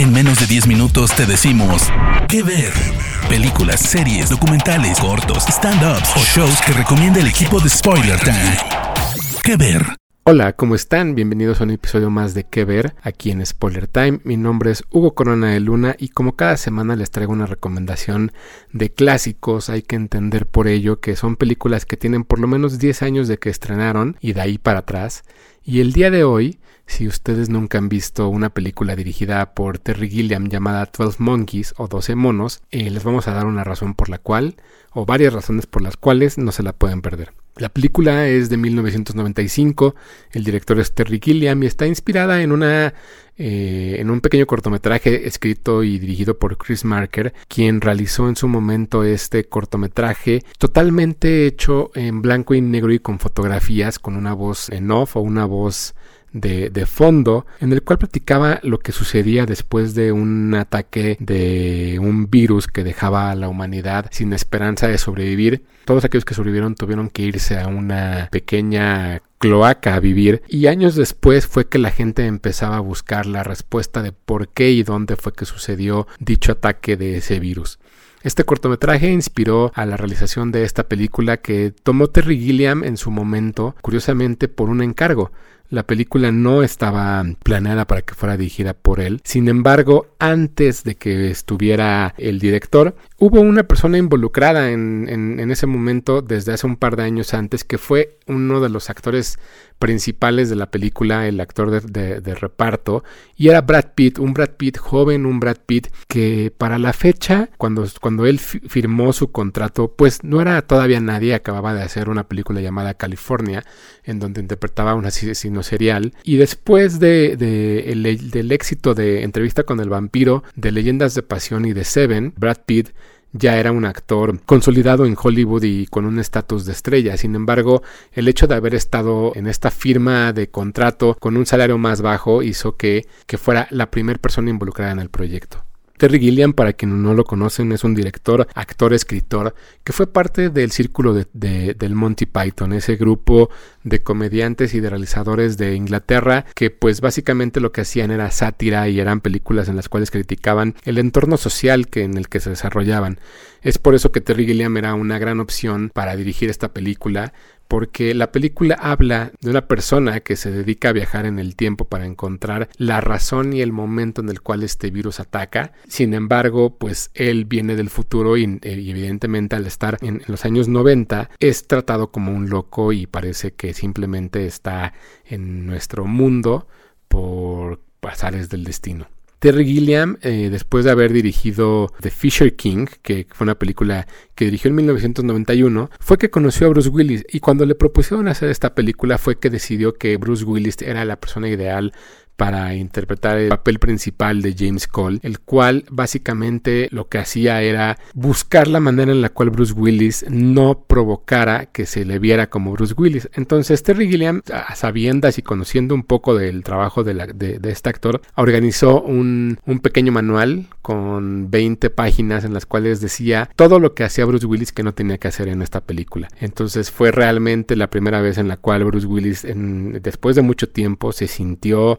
En menos de 10 minutos te decimos qué ver. Películas, series, documentales, cortos, stand-ups o shows que recomienda el equipo de Spoiler Time. ¿Qué ver? Hola, ¿cómo están? Bienvenidos a un episodio más de ¿Qué ver? aquí en Spoiler Time. Mi nombre es Hugo Corona de Luna y como cada semana les traigo una recomendación de clásicos. Hay que entender por ello que son películas que tienen por lo menos 10 años de que estrenaron y de ahí para atrás. Y el día de hoy, si ustedes nunca han visto una película dirigida por Terry Gilliam llamada 12 Monkeys o 12 monos, eh, les vamos a dar una razón por la cual, o varias razones por las cuales no se la pueden perder. La película es de 1995, el director es Terry Gilliam y está inspirada en una eh, en un pequeño cortometraje escrito y dirigido por Chris Marker, quien realizó en su momento este cortometraje totalmente hecho en blanco y negro y con fotografías, con una voz en off o una voz de, fondo en el cual platicaba lo que sucedía después de un ataque de un virus que dejaba a la humanidad sin esperanza de sobrevivir. Todos aquellos que sobrevivieron tuvieron que irse a una pequeña cloaca a vivir y años después fue que la gente empezaba a buscar la respuesta de por qué y dónde fue que sucedió dicho ataque de ese virus. Este cortometraje inspiró a la realización de esta película que tomó Terry Gilliam en su momento, curiosamente por un encargo. La película no estaba planeada para que fuera dirigida por él. Sin embargo, antes de que estuviera el director, hubo una persona involucrada en, en, ese momento desde hace un par de años antes que fue uno de los actores principales de la película, el actor de, reparto, y era Brad Pitt, un Brad Pitt joven, un Brad Pitt que para la fecha, cuando, cuando él firmó su contrato, pues no era todavía nadie, acababa de hacer una película llamada California, en donde interpretaba a un asesino serial, y después de, de el, del éxito de Entrevista con el vampiro, de Leyendas de Pasión y de Seven, Brad Pitt ya era un actor consolidado en Hollywood y con un estatus de estrella. Sin embargo, el hecho de haber estado en esta firma de contrato con un salario más bajo hizo que, que fuera la primera persona involucrada en el proyecto. Terry Gilliam, para quienes no lo conocen, es un director, actor, escritor, que fue parte del círculo de, del Monty Python, ese grupo de comediantes y de realizadores de Inglaterra, que pues básicamente lo que hacían era sátira y eran películas en las cuales criticaban el entorno social que, en el que se desarrollaban. Es por eso que Terry Gilliam era una gran opción para dirigir esta película, porque la película habla de una persona que se dedica a viajar en el tiempo para encontrar la razón y el momento en el cual este virus ataca. Sin embargo, pues él viene del futuro y, evidentemente al estar en, los años 90 es tratado como un loco y parece que simplemente está en nuestro mundo por pasares del destino. Terry Gilliam, eh, después de haber dirigido The Fisher King, que fue una película que dirigió en 1991, fue que conoció a Bruce Willis. Y cuando le propusieron hacer esta película fue que decidió que Bruce Willis era la persona ideal para interpretar el papel principal de James Cole, el cual básicamente lo que hacía era buscar la manera en la cual Bruce Willis no provocara que se le viera como Bruce Willis. Entonces Terry Gilliam, a sabiendas y conociendo un poco del trabajo de, este actor, organizó un, un, pequeño manual con 20 páginas en las cuales decía todo lo que hacía Bruce Willis que no tenía que hacer en esta película. Entonces fue realmente la primera vez en la cual Bruce Willis, después de mucho tiempo, se sintió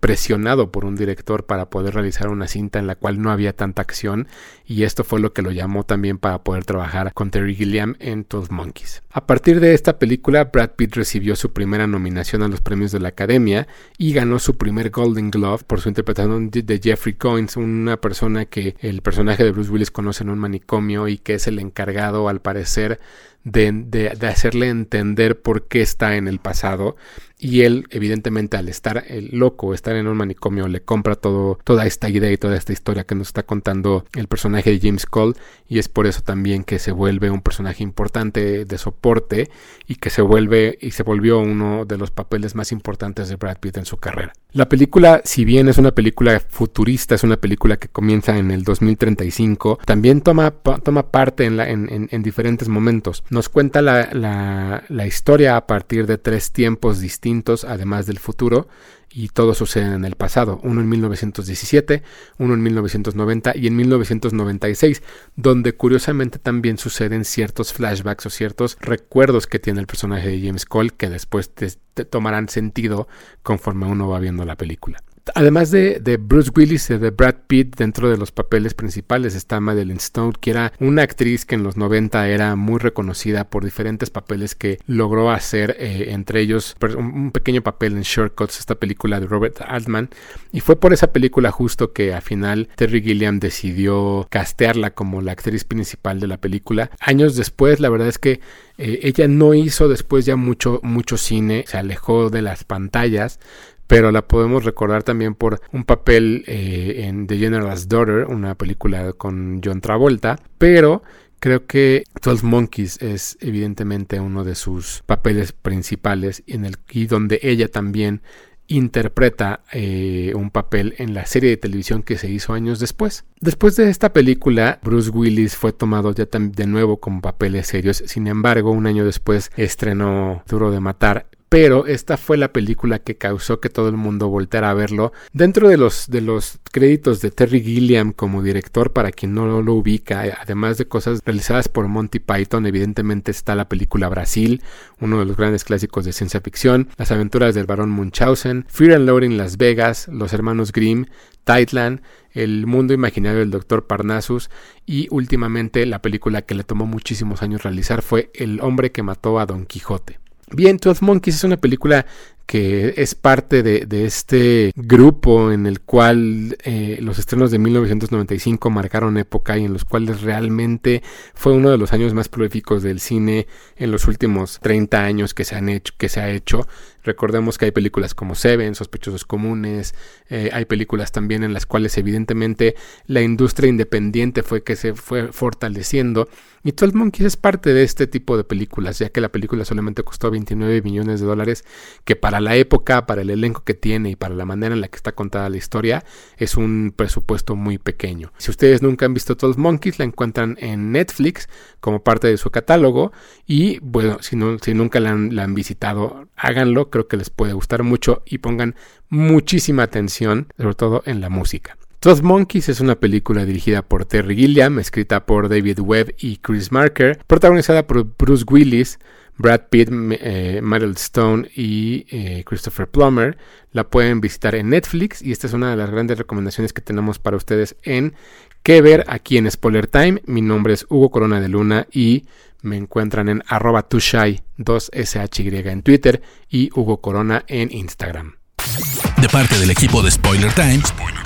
presionado por un director para poder realizar una cinta en la cual no había tanta acción y esto fue lo que lo llamó también para poder trabajar con Terry Gilliam en 12 Monkeys. A partir de esta película, Brad Pitt recibió su primera nominación a los premios de la Academia y ganó su primer Golden Glove por su interpretación de Jeffrey Coins, una persona que el personaje de Bruce Willis conoce en un manicomio y que es el encargado al parecer de, hacerle entender por qué está en el pasado y él evidentemente al estar el loco en un manicomio le compra todo toda esta idea y toda esta historia que nos está contando el personaje de James Cole y es por eso también que se vuelve un personaje importante de soporte y que se vuelve y se volvió uno de los papeles más importantes de Brad Pitt en su carrera. La película, si bien es una película futurista, es una película que comienza en el 2035, también toma, toma parte en, diferentes momentos nos cuenta la, la, historia a partir de tres tiempos distintos, además del futuro, y todo sucede en el pasado, uno en 1917, uno en 1990 y en 1996, donde curiosamente también suceden ciertos flashbacks o ciertos recuerdos que tiene el personaje de James Cole que después tomarán sentido conforme uno va viendo la película. Además de, de, Bruce Willis y de Brad Pitt dentro de los papeles principales está Madeline Stone, que era una actriz que en los 90 era muy reconocida por diferentes papeles que logró hacer, eh, entre ellos un, pequeño papel en Shortcuts, esta película de Robert Altman, y fue por esa película justo que al final Terry Gilliam decidió castearla como la actriz principal de la película. Años después, la verdad es que eh, ella no hizo después ya mucho, mucho cine, se alejó de las pantallas, pero la podemos recordar también por un papel eh, en The General's Daughter, una película con John Travolta, pero creo que 12 Monkeys es evidentemente uno de sus papeles principales en el, y donde ella también interpreta eh, un papel en la serie de televisión que se hizo años después. Después de esta película, Bruce Willis fue tomado ya de nuevo con papeles serios, sin embargo, un año después estrenó Duro de Matar pero esta fue la película que causó que todo el mundo volteara a verlo. Dentro de los, créditos de Terry Gilliam como director, para quien no lo ubica, además de cosas realizadas por Monty Python, evidentemente está la película Brasil, uno de los grandes clásicos de ciencia ficción, Las aventuras del barón Munchausen, Fear and Loading Las Vegas, Los hermanos Grimm, Tightland, El mundo imaginario del Dr. Parnassus y últimamente la película que le tomó muchísimos años realizar fue El hombre que mató a Don Quijote. Bien, Twelve Monkeys es una película que es parte de, este grupo en el cual eh, los estrenos de 1995 marcaron época y en los cuales realmente fue uno de los años más prolíficos del cine en los últimos 30 años que se han hecho, que se ha hecho. Recordemos que hay películas como Seven, Sospechosos Comunes, eh, hay películas también en las cuales evidentemente la industria independiente fue que se fue fortaleciendo y 12 Monkeys es parte de este tipo de películas, ya que la película solamente costó 29 millones de dólares, que para la época, para el elenco que tiene y para la manera en la que está contada la historia, es un presupuesto muy pequeño. Si ustedes nunca han visto 12 Monkeys, la encuentran en Netflix como parte de su catálogo y bueno, si, no, si nunca la han, la han visitado, háganlo creo que les puede gustar mucho y pongan muchísima atención, sobre todo en la música. Twelve Monkeys es una película dirigida por Terry Gilliam, escrita por David Webb y Chris Marker, protagonizada por Bruce Willis, Brad Pitt, eh, Meryl Stone y eh, Christopher Plummer. La pueden visitar en Netflix y esta es una de las grandes recomendaciones que tenemos para ustedes en que ver aquí en Spoiler Time. Mi nombre es Hugo Corona de Luna y me encuentran en arroba tushai2shy en Twitter y Hugo Corona en Instagram. De parte del equipo de Spoiler Time,